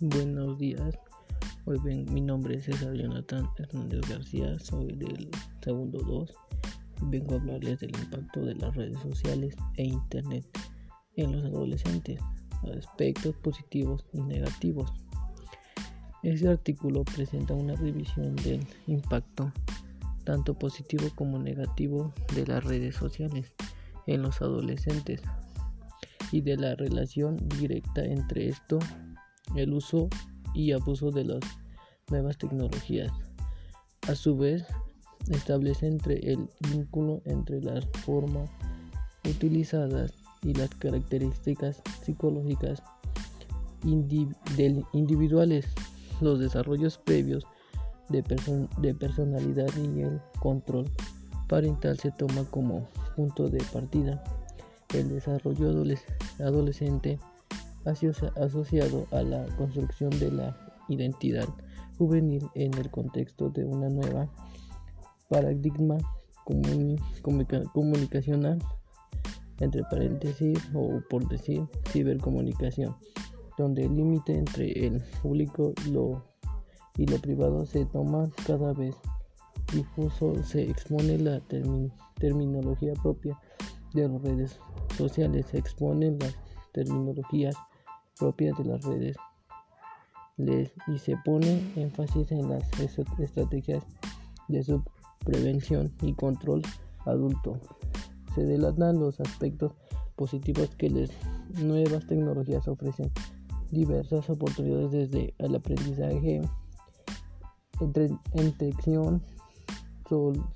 Buenos días. Hoy ven, mi nombre es César Jonathan Hernández García, soy del segundo 2 y vengo a hablarles del impacto de las redes sociales e internet en los adolescentes, aspectos positivos y negativos. Este artículo presenta una revisión del impacto tanto positivo como negativo de las redes sociales en los adolescentes y de la relación directa entre esto el uso y abuso de las nuevas tecnologías. A su vez, establece entre el vínculo entre las formas utilizadas y las características psicológicas individuales, los desarrollos previos de, de personalidad y el control parental se toma como punto de partida. El desarrollo adolescente asociado a la construcción de la identidad juvenil en el contexto de una nueva paradigma comunicacional entre paréntesis o por decir cibercomunicación donde el límite entre el público lo, y lo privado se toma cada vez difuso se expone la terminología propia de las redes sociales se exponen las terminologías propias de las redes y se pone énfasis en las estrategias de su prevención y control adulto. Se delatan los aspectos positivos que las nuevas tecnologías ofrecen diversas oportunidades desde el aprendizaje, entretención,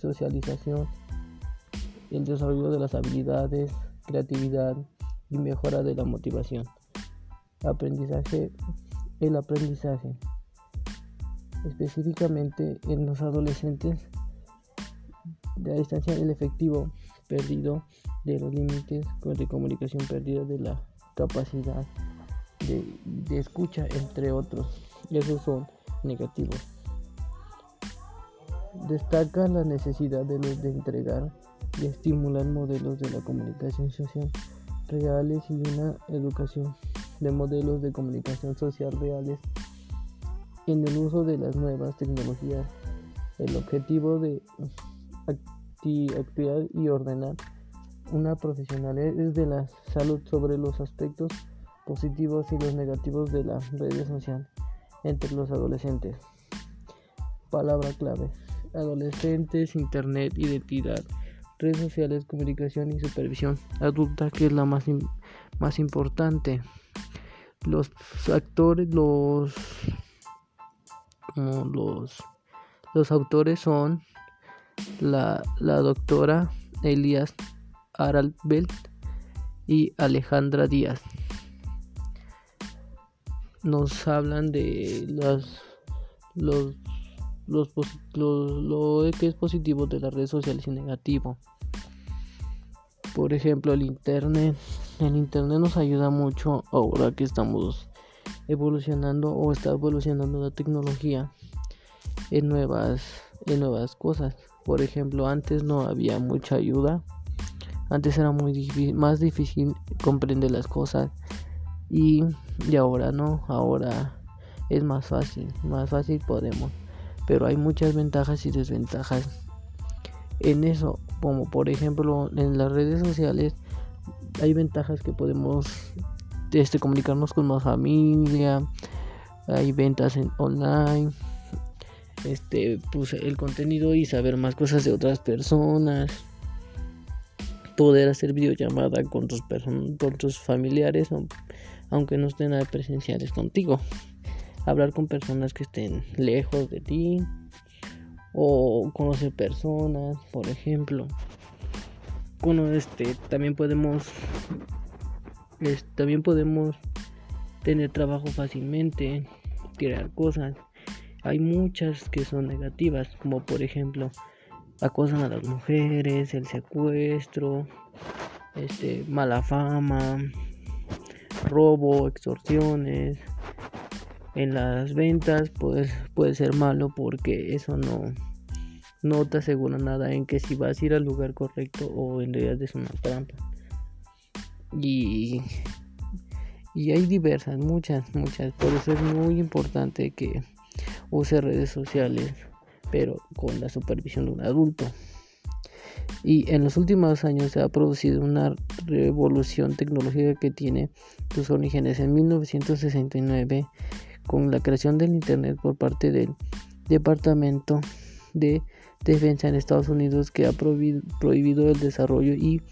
socialización, el desarrollo de las habilidades, creatividad y mejora de la motivación. Aprendizaje, el aprendizaje, específicamente en los adolescentes, de la distancia el efectivo perdido de los límites de comunicación perdido de la capacidad de, escucha entre otros. Esos son negativos. Destaca la necesidad de, de entregar y estimular modelos de la comunicación social reales y una educación de modelos de comunicación social reales en el uso de las nuevas tecnologías. El objetivo de activar y ordenar una profesional es de la salud sobre los aspectos positivos y los negativos de las redes sociales entre los adolescentes. Palabra clave. Adolescentes, Internet, identidad, redes sociales, comunicación y supervisión adulta, que es la más, más importante los actores, los, los, los autores son la, la doctora Elías Aralbelt y Alejandra Díaz. Nos hablan de las, los, los, lo que es positivo de las redes sociales y negativo. Por ejemplo, el internet el internet nos ayuda mucho ahora que estamos evolucionando o está evolucionando la tecnología en nuevas en nuevas cosas por ejemplo antes no había mucha ayuda antes era muy más difícil comprender las cosas y, y ahora no ahora es más fácil más fácil podemos pero hay muchas ventajas y desventajas en eso como por ejemplo en las redes sociales hay ventajas que podemos este, comunicarnos con más familia, hay ventas en online, este, pues el contenido y saber más cosas de otras personas, poder hacer videollamada con tus, con tus familiares, aunque no estén presenciales contigo, hablar con personas que estén lejos de ti o conocer personas, por ejemplo bueno, este, también podemos, también podemos tener trabajo fácilmente, crear cosas. Hay muchas que son negativas, como por ejemplo, acosan a las mujeres, el secuestro, este, mala fama, robo, extorsiones. En las ventas pues, puede ser malo porque eso no, no te asegura nada en que si vas a ir al lugar correcto o en realidad es una trampa. Y, Y hay diversas, muchas, muchas. Por eso es muy importante que use redes sociales, pero con la supervisión de un adulto. Y en los últimos años se ha producido una revolución tecnológica que tiene sus orígenes en 1969 con la creación del Internet por parte del Departamento de Defensa en Estados Unidos que ha prohibido el desarrollo y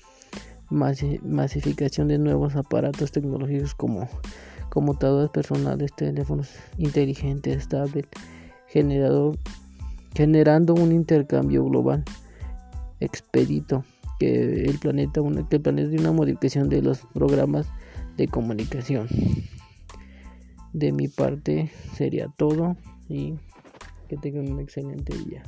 masificación de nuevos aparatos tecnológicos como computadoras personales, teléfonos inteligentes, tablets, generando un intercambio global expedito que el planeta una, una modificación de los programas de comunicación. De mi parte sería todo y que tengan un excelente día.